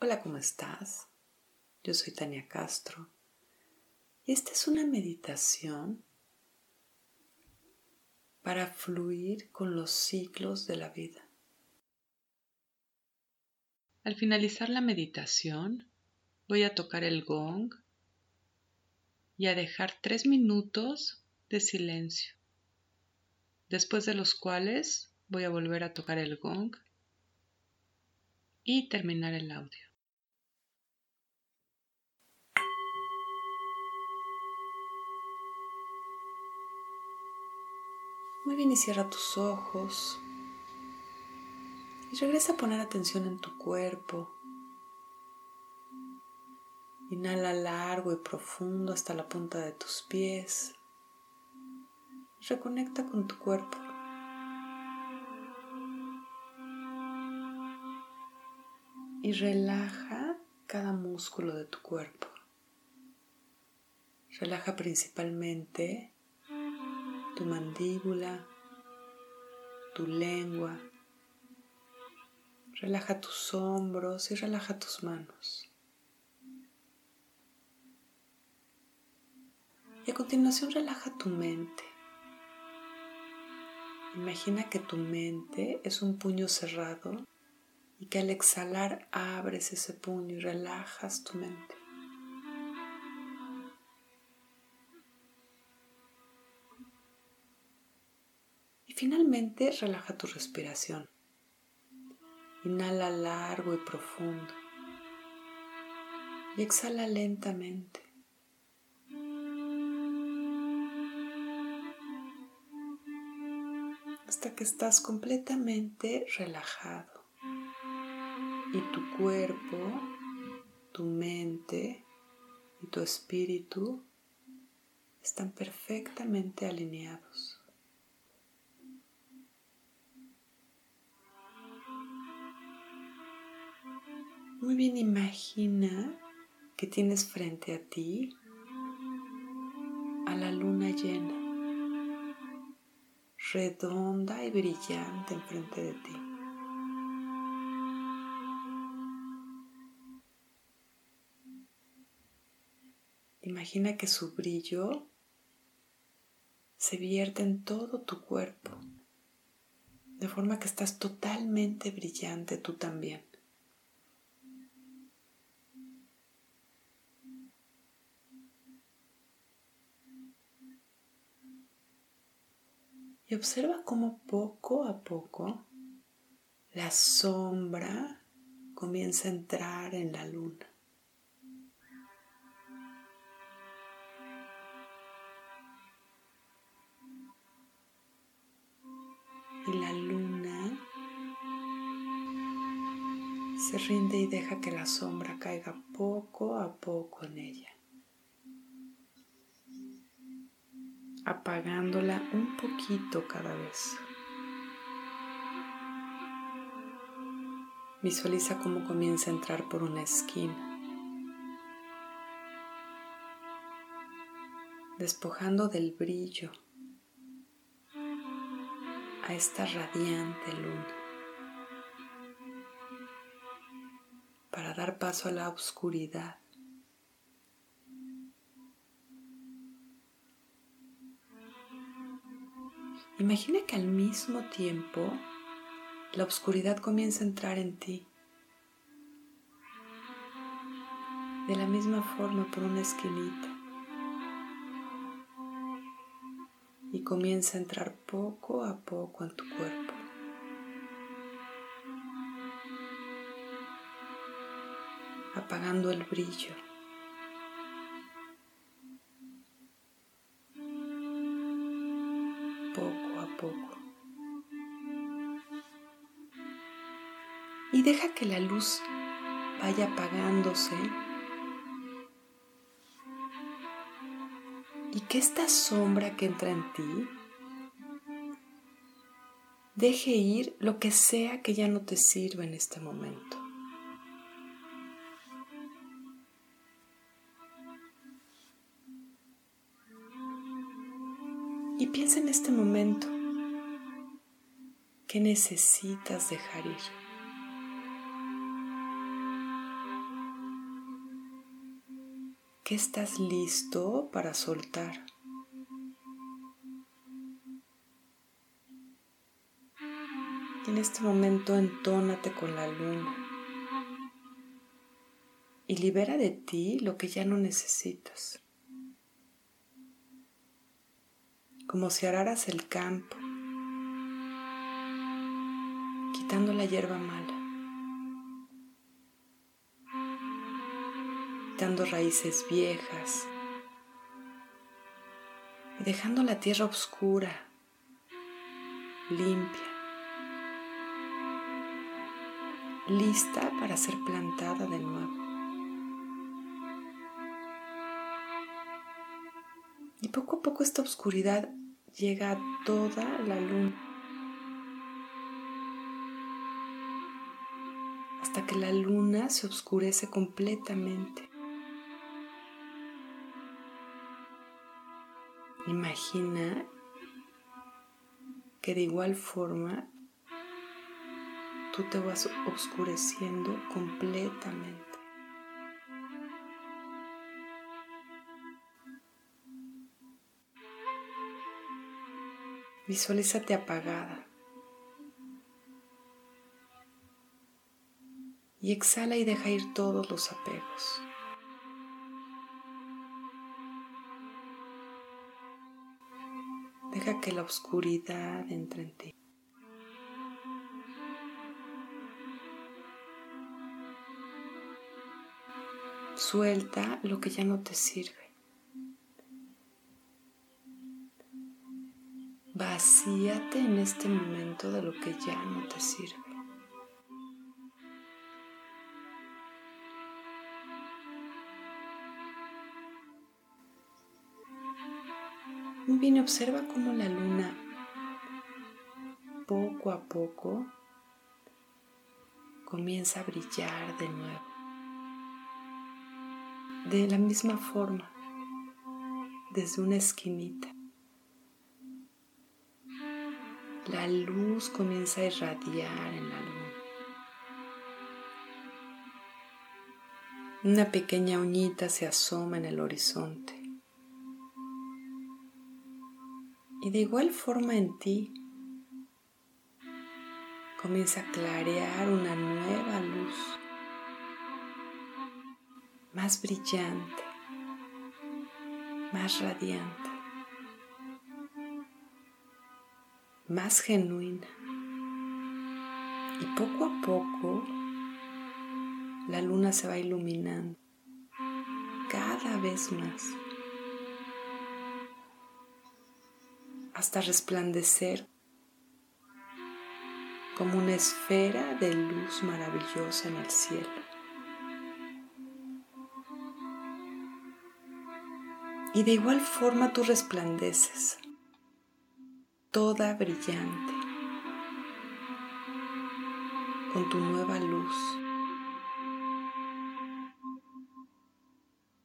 Hola, ¿cómo estás? Yo soy Tania Castro y esta es una meditación para fluir con los ciclos de la vida. Al finalizar la meditación voy a tocar el gong y a dejar tres minutos de silencio, después de los cuales voy a volver a tocar el gong y terminar el audio. Muy bien y cierra tus ojos. Y regresa a poner atención en tu cuerpo. Inhala largo y profundo hasta la punta de tus pies. Reconecta con tu cuerpo. Y relaja cada músculo de tu cuerpo. Relaja principalmente tu mandíbula, tu lengua. Relaja tus hombros y relaja tus manos. Y a continuación relaja tu mente. Imagina que tu mente es un puño cerrado y que al exhalar abres ese puño y relajas tu mente. Finalmente relaja tu respiración. Inhala largo y profundo. Y exhala lentamente. Hasta que estás completamente relajado. Y tu cuerpo, tu mente y tu espíritu están perfectamente alineados. Muy bien, imagina que tienes frente a ti a la luna llena, redonda y brillante enfrente de ti. Imagina que su brillo se vierte en todo tu cuerpo, de forma que estás totalmente brillante tú también. Y observa cómo poco a poco la sombra comienza a entrar en la luna. Y la luna se rinde y deja que la sombra caiga poco a poco en ella. Apagándola un poquito cada vez. Visualiza cómo comienza a entrar por una esquina, despojando del brillo a esta radiante luna para dar paso a la oscuridad Imagina que al mismo tiempo la oscuridad comienza a entrar en ti. De la misma forma por una esquinita. Y comienza a entrar poco a poco en tu cuerpo. Apagando el brillo. poco. Y deja que la luz vaya apagándose y que esta sombra que entra en ti deje ir lo que sea que ya no te sirva en este momento. Y piensa en este momento. ¿Qué necesitas dejar ir? ¿Qué estás listo para soltar? En este momento entónate con la luna y libera de ti lo que ya no necesitas. Como si araras el campo, quitando la hierba mala, quitando raíces viejas y dejando la tierra oscura, limpia. lista para ser plantada de nuevo. Y poco a poco esta oscuridad llega a toda la luna. Que la luna se oscurece completamente. Imagina que de igual forma tú te vas oscureciendo completamente. Visualízate apagada. Y exhala y deja ir todos los apegos. Deja que la oscuridad entre en ti. Suelta lo que ya no te sirve. Vacíate en este momento de lo que ya no te sirve. Observa cómo la luna poco a poco comienza a brillar de nuevo de la misma forma, desde una esquinita. La luz comienza a irradiar en la luna. Una pequeña uñita se asoma en el horizonte. Y de igual forma en ti comienza a clarear una nueva luz más brillante, más radiante, más genuina. Y poco a poco la luna se va iluminando cada vez más hasta resplandecer como una esfera de luz maravillosa en el cielo. y de igual forma tú resplandeces, toda brillante, con tu nueva luz,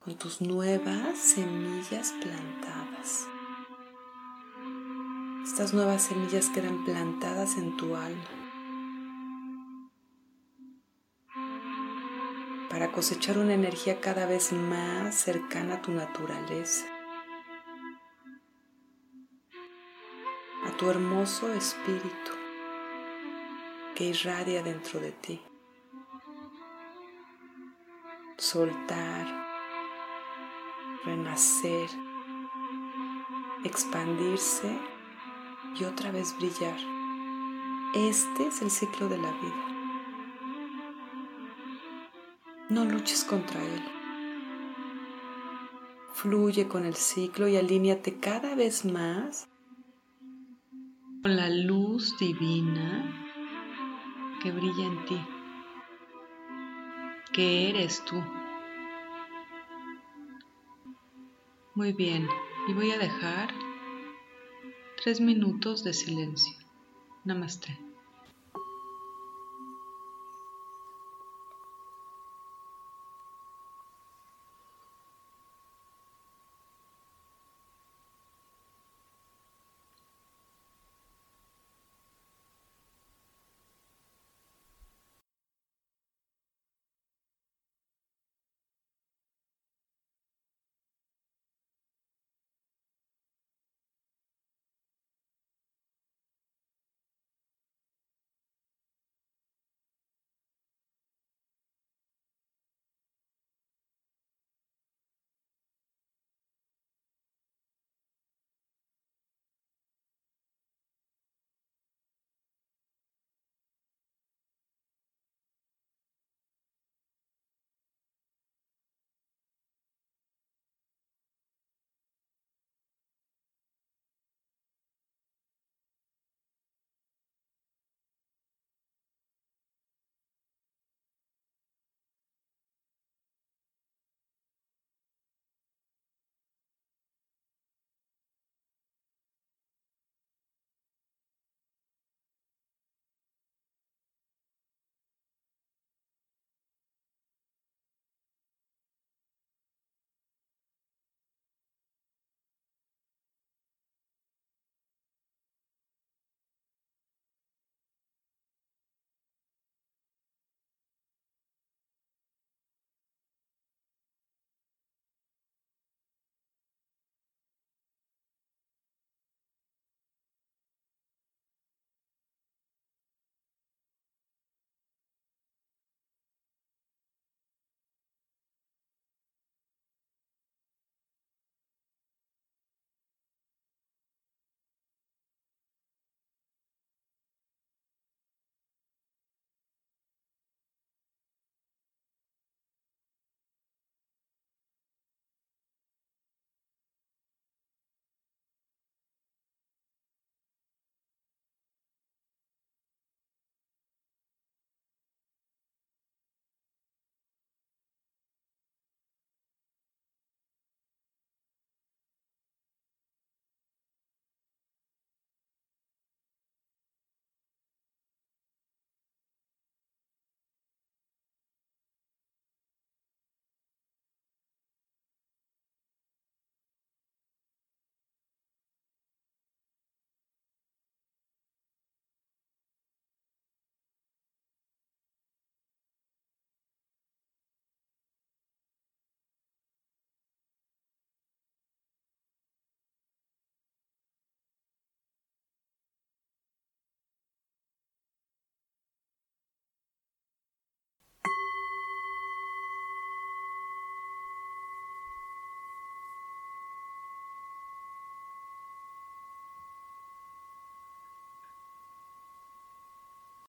con tus nuevas semillas plantadas. Estas nuevas semillas quedan plantadas en tu alma para cosechar una energía cada vez más cercana a tu naturaleza, a tu hermoso espíritu que irradia dentro de ti. Soltar, renacer, expandirse y otra vez brillar. Este es el ciclo de la vida. No luches contra él. Fluye con el ciclo y alíñate cada vez más con la luz divina que brilla en ti, que eres tú. Muy bien, y voy a dejar tres minutos de silencio. Namaste.